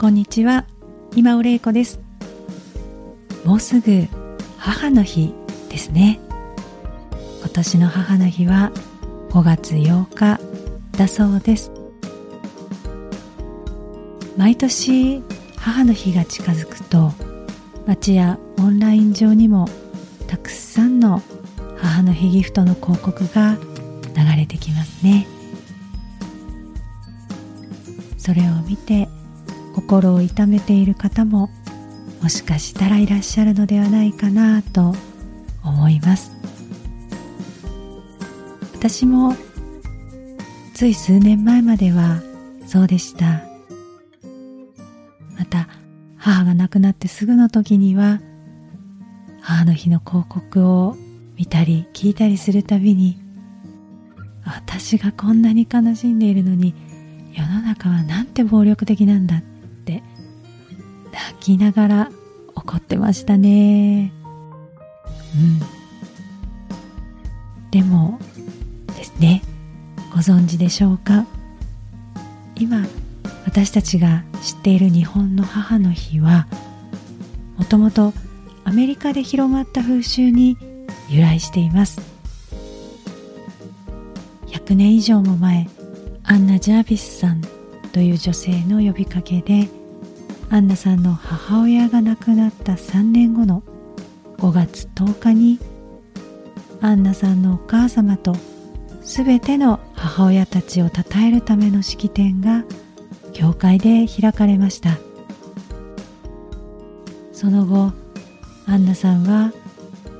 こんにちは。今尾玲子です。もうすぐ母の日ですね。今年の母の日は5月8日だそうです。毎年母の日が近づくと街やオンライン上にもたくさんの母の日ギフトの広告が流れてきますね。それを見て心を痛めている方ももしかしたらいらっしゃるのではないかなと思います。私もつい数年前まではそうでした。また母が亡くなってすぐの時には母の日の広告を見たり聞いたりするたびに私がこんなに悲しんでいるのに世の中はなんて暴力的なんだきながら怒ってましたね。うん。でもですねご存知でしょうか？今私たちが知っている日本の母の日はもともとアメリカで広まった風習に由来しています。100年以上も前アンナ・ジャービスさんという女性の呼びかけでアンナさんの母親が亡くなった3年後の5月10日にアンナさんのお母様とすべての母親たちを称えるための式典が教会で開かれました。その後アンナさんは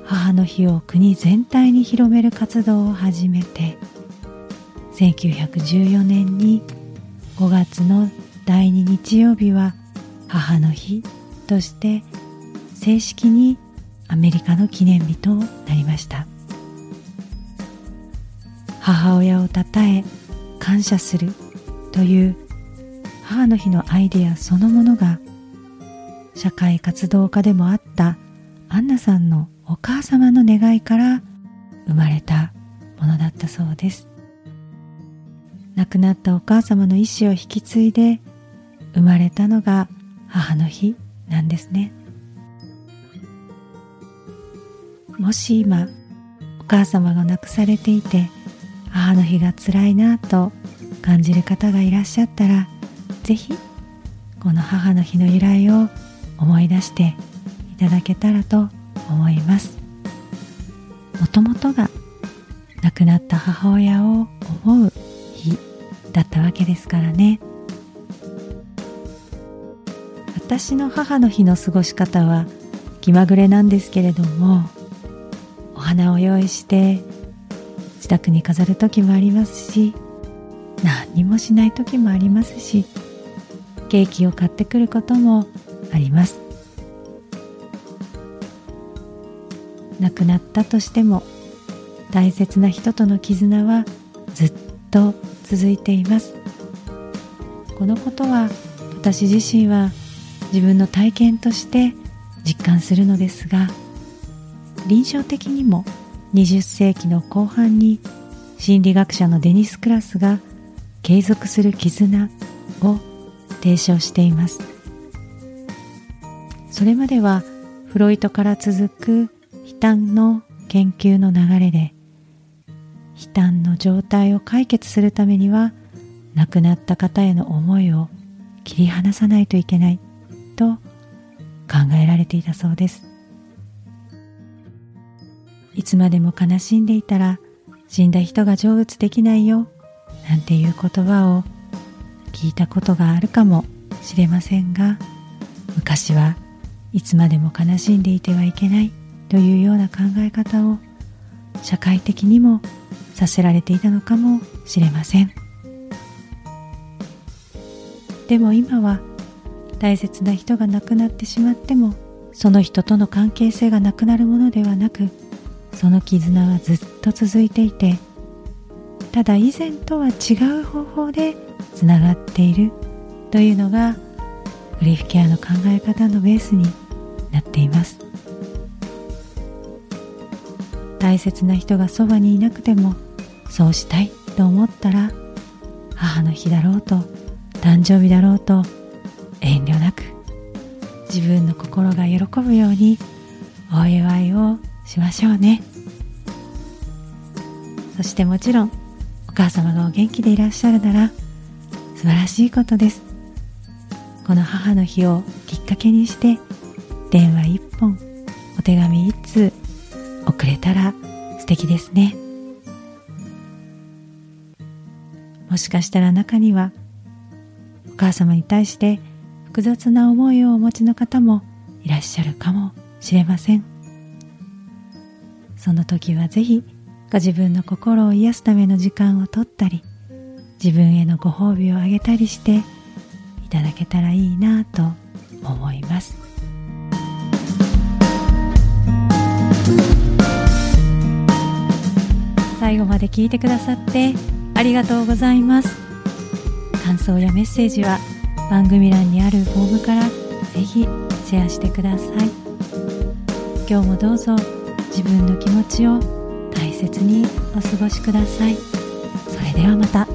母の日を国全体に広める活動を始めて1914年に5月の第2日曜日は母の日として正式にアメリカの記念日となりました。母親をたたえ感謝するという母の日のアイデアそのものが社会活動家でもあったアンナさんのお母様の願いから生まれたものだったそうです。亡くなったお母様の意思を引き継いで生まれたのが母の日なんですね。もし今お母様が亡くされていて母の日が辛いなと感じる方がいらっしゃったらぜひこの母の日の由来を思い出していただけたらと思います。もともとが亡くなった母親を思う日だったわけですからね。私の母の日の過ごし方は気まぐれなんですけれどもお花を用意して自宅に飾る時もありますし何にもしない時もありますしケーキを買ってくることもあります。亡くなったとしても大切な人との絆はずっと続いています。このことは私自身は自分の体験として実感するのですが臨床的にも20世紀の後半に心理学者のデニス・クラスが継続する絆を提唱しています。それまではフロイトから続く悲嘆の研究の流れで悲嘆の状態を解決するためには亡くなった方への思いを切り離さないといけない。と考えられていたそうです。いつまでも悲しんでいたら死んだ人が成仏できないよなんていう言葉を聞いたことがあるかもしれませんが昔はいつまでも悲しんでいてはいけないというような考え方を社会的にもさせられていたのかもしれません。でも今は大切な人が亡くなってしまってもその人との関係性がなくなるものではなくその絆はずっと続いていてただ以前とは違う方法でつながっているというのがグリフケアの考え方のベースになっています。大切な人がそばにいなくてもそうしたいと思ったら母の日だろうと誕生日だろうと遠慮なく自分の心が喜ぶようにお祝いをしましょうね。そしてもちろんお母様がお元気でいらっしゃるなら素晴らしいことです。この母の日をきっかけにして電話一本お手紙一通送れたら素敵ですね。もしかしたら中にはお母様に対して複雑な思いをお持ちの方もいらっしゃるかもしれません。その時はぜひご自分の心を癒すための時間をとったり自分へのご褒美をあげたりしていただけたらいいなと思います。最後まで聞いてくださってありがとうございます。感想やメッセージは番組欄にあるフォームから是非シェアしてください。今日もどうぞ自分の気持ちを大切にお過ごしください。それではまた。